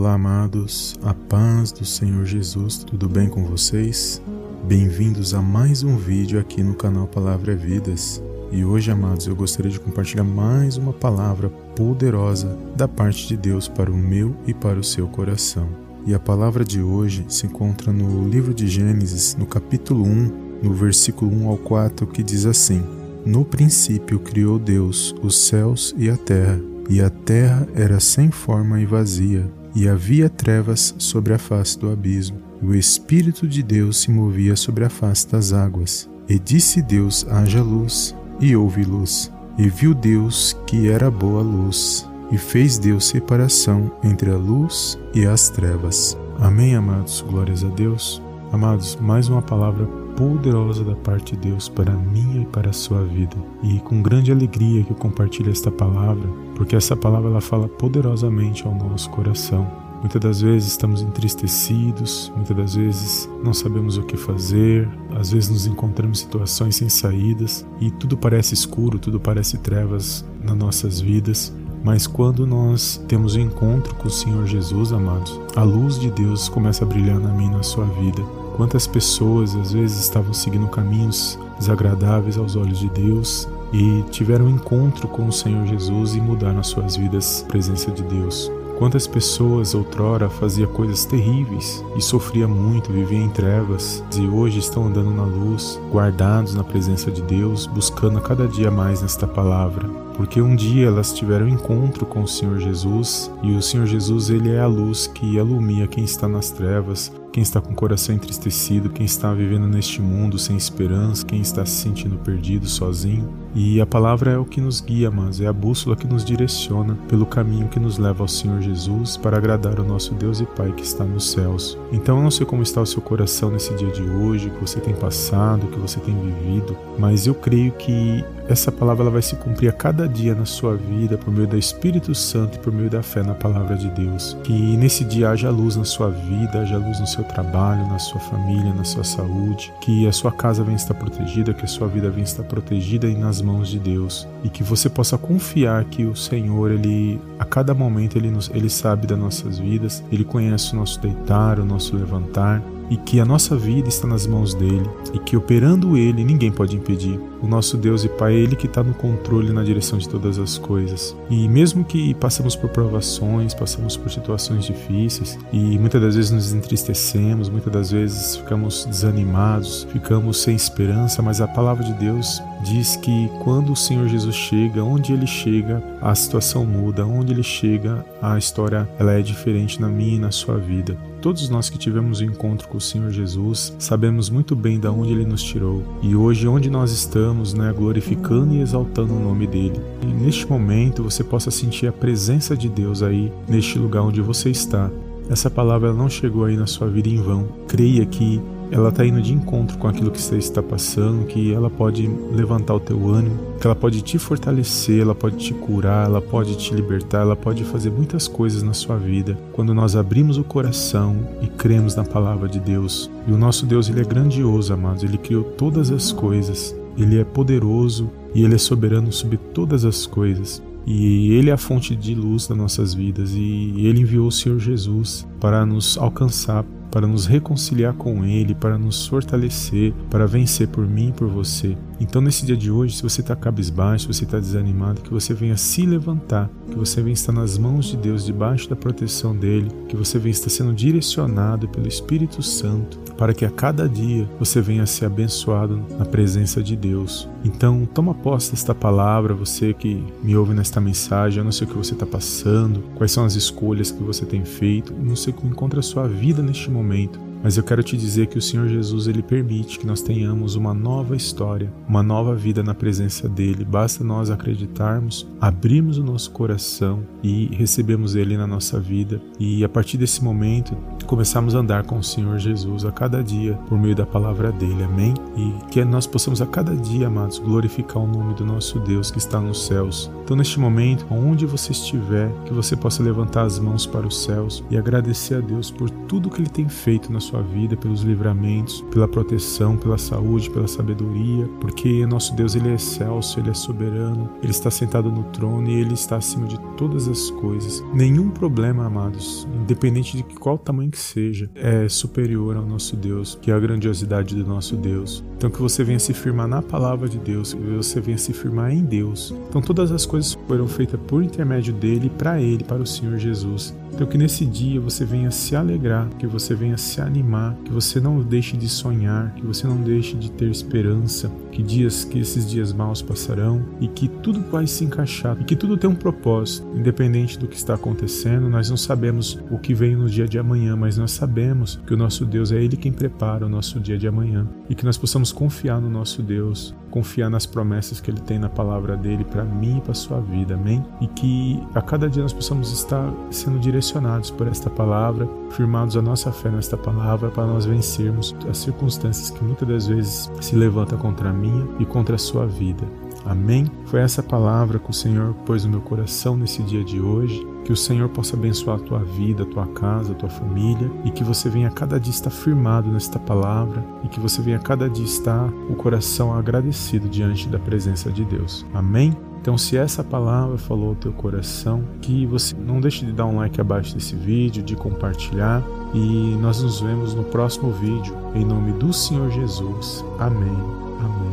Olá, amados, a paz do Senhor Jesus, tudo bem com vocês? Bem-vindos a mais um vídeo aqui no canal Palavra é Vidas. E hoje, amados, eu gostaria de compartilhar mais uma palavra poderosa da parte de Deus para o meu e para o seu coração. E a palavra de hoje se encontra no livro de Gênesis, no capítulo 1, no versículo 1 ao 4, que diz assim: No princípio criou Deus os céus e a terra, e a terra era sem forma e vazia e havia trevas sobre a face do abismo, e o Espírito de Deus se movia sobre a face das águas. E disse Deus: haja luz, e houve luz. E viu Deus que era boa luz, e fez Deus separação entre a luz e as trevas. Amém, amados? Glórias a Deus. Amados, mais uma palavra poderosa da parte de Deus para mim e para a sua vida. E com grande alegria que eu compartilho esta palavra, porque essa palavra ela fala poderosamente ao nosso coração. Muitas das vezes estamos entristecidos, muitas das vezes não sabemos o que fazer, às vezes nos encontramos em situações sem saídas e tudo parece escuro, tudo parece trevas nas nossas vidas. Mas quando nós temos um encontro com o Senhor Jesus, amados, a luz de Deus começa a brilhar na minha e na sua vida. Quantas pessoas às vezes estavam seguindo caminhos desagradáveis aos olhos de Deus e tiveram um encontro com o Senhor Jesus e mudaram as suas vidas presença de Deus. Quantas pessoas outrora fazia coisas terríveis e sofria muito, vivia em trevas e hoje estão andando na luz, guardados na presença de Deus, buscando a cada dia mais nesta palavra. Porque um dia elas tiveram um encontro com o Senhor Jesus e o Senhor Jesus ele é a luz que alumia quem está nas trevas, quem está com o coração entristecido, quem está vivendo neste mundo sem esperança, quem está se sentindo perdido, sozinho. E a palavra é o que nos guia, mas é a bússola que nos direciona pelo caminho que nos leva ao Senhor Jesus para agradar o nosso Deus e Pai que está nos céus. Então eu não sei como está o seu coração nesse dia de hoje, o que você tem passado, o que você tem vivido, mas eu creio que essa palavra ela vai se cumprir a cada dia na sua vida por meio do Espírito Santo e por meio da fé na palavra de Deus. Que nesse dia haja luz na sua vida, haja luz no seu trabalho, na sua família, na sua saúde, que a sua casa venha estar protegida, que a sua vida venha estar protegida e nas mãos de Deus, e que você possa confiar que o Senhor, ele a cada momento ele nos, ele sabe das nossas vidas, ele conhece o nosso deitar, o nosso levantar, e que a nossa vida está nas mãos dele e que operando ele ninguém pode impedir. O nosso Deus e Pai é ele que está no controle na direção de todas as coisas. E mesmo que passemos por provações, passamos por situações difíceis e muitas das vezes nos entristecemos, muitas das vezes ficamos desanimados, ficamos sem esperança, mas a palavra de Deus diz que quando o Senhor Jesus chega, onde ele chega, a situação muda, onde ele chega, a história ela é diferente na minha e na sua vida. Todos nós que tivemos o um encontro com o Senhor Jesus sabemos muito bem de onde Ele nos tirou e hoje onde nós estamos, né, glorificando e exaltando o nome dele. E neste momento você possa sentir a presença de Deus aí neste lugar onde você está. Essa palavra não chegou aí na sua vida em vão. Creia que ela está indo de encontro com aquilo que você está passando, que ela pode levantar o teu ânimo, que ela pode te fortalecer, ela pode te curar, ela pode te libertar, ela pode fazer muitas coisas na sua vida quando nós abrimos o coração e cremos na palavra de Deus. E o nosso Deus, ele é grandioso, amados, ele criou todas as coisas, ele é poderoso e ele é soberano sobre todas as coisas. E Ele é a fonte de luz das nossas vidas e Ele enviou o Senhor Jesus para nos alcançar, para nos reconciliar com Ele, para nos fortalecer, para vencer por mim e por você. Então, nesse dia de hoje, se você está cabisbaixo, se você está desanimado, que você venha se levantar, que você venha estar nas mãos de Deus, debaixo da proteção dEle, que você venha estar sendo direcionado pelo Espírito Santo, para que a cada dia você venha ser abençoado na presença de Deus. Então, toma posse desta palavra, você que me ouve nesta mensagem, eu não sei o que você está passando, quais são as escolhas que você tem feito, não sei como encontra a sua vida neste momento, mas eu quero te dizer que o Senhor Jesus ele permite que nós tenhamos uma nova história, uma nova vida na presença dele. Basta nós acreditarmos, abrirmos o nosso coração e recebemos ele na nossa vida e a partir desse momento começarmos a andar com o Senhor Jesus a cada dia por meio da palavra dele. Amém? E que nós possamos a cada dia, amados, glorificar o nome do nosso Deus que está nos céus. Então, neste momento, onde você estiver, que você possa levantar as mãos para os céus e agradecer a Deus por tudo que ele tem feito na sua vida, pelos livramentos, pela proteção, pela saúde, pela sabedoria, porque nosso Deus ele é excelso, ele é soberano, ele está sentado no trono e ele está acima de todas as coisas. Nenhum problema, amados, independente de qual tamanho que seja, é superior ao nosso Deus, que é a grandiosidade do nosso Deus. Então que você venha se firmar na palavra de Deus, que você venha se firmar em Deus. Então todas as coisas foram feitas por intermédio dele, para ele, para o Senhor Jesus. Então que nesse dia você venha se alegrar, que você venha se animar, que você não deixe de sonhar, que você não deixe de ter esperança, que dias que esses dias maus passarão e que tudo vai se encaixar e que tudo tem um propósito, independente do que está acontecendo. Nós não sabemos o que vem no dia de amanhã, mas nós sabemos que o nosso Deus é ele quem prepara o nosso dia de amanhã e que nós possamos confiar no nosso Deus, confiar nas promessas que ele tem na palavra dele para mim e para sua vida. Amém? E que a cada dia nós possamos estar sendo direcionados por esta palavra, firmados a nossa fé nesta palavra para nós vencermos as circunstâncias que muitas das vezes se levantam contra mim minha e contra a sua vida. Amém? Foi essa palavra que o Senhor pôs no meu coração nesse dia de hoje. Que o Senhor possa abençoar a tua vida, a tua casa, a tua família e que você venha cada dia estar firmado nesta palavra e que você venha cada dia estar o coração agradecido diante da presença de Deus. Amém? Então, se essa palavra falou ao teu coração, que você não deixe de dar um like abaixo desse vídeo, de compartilhar e nós nos vemos no próximo vídeo. Em nome do Senhor Jesus. Amém. Amém.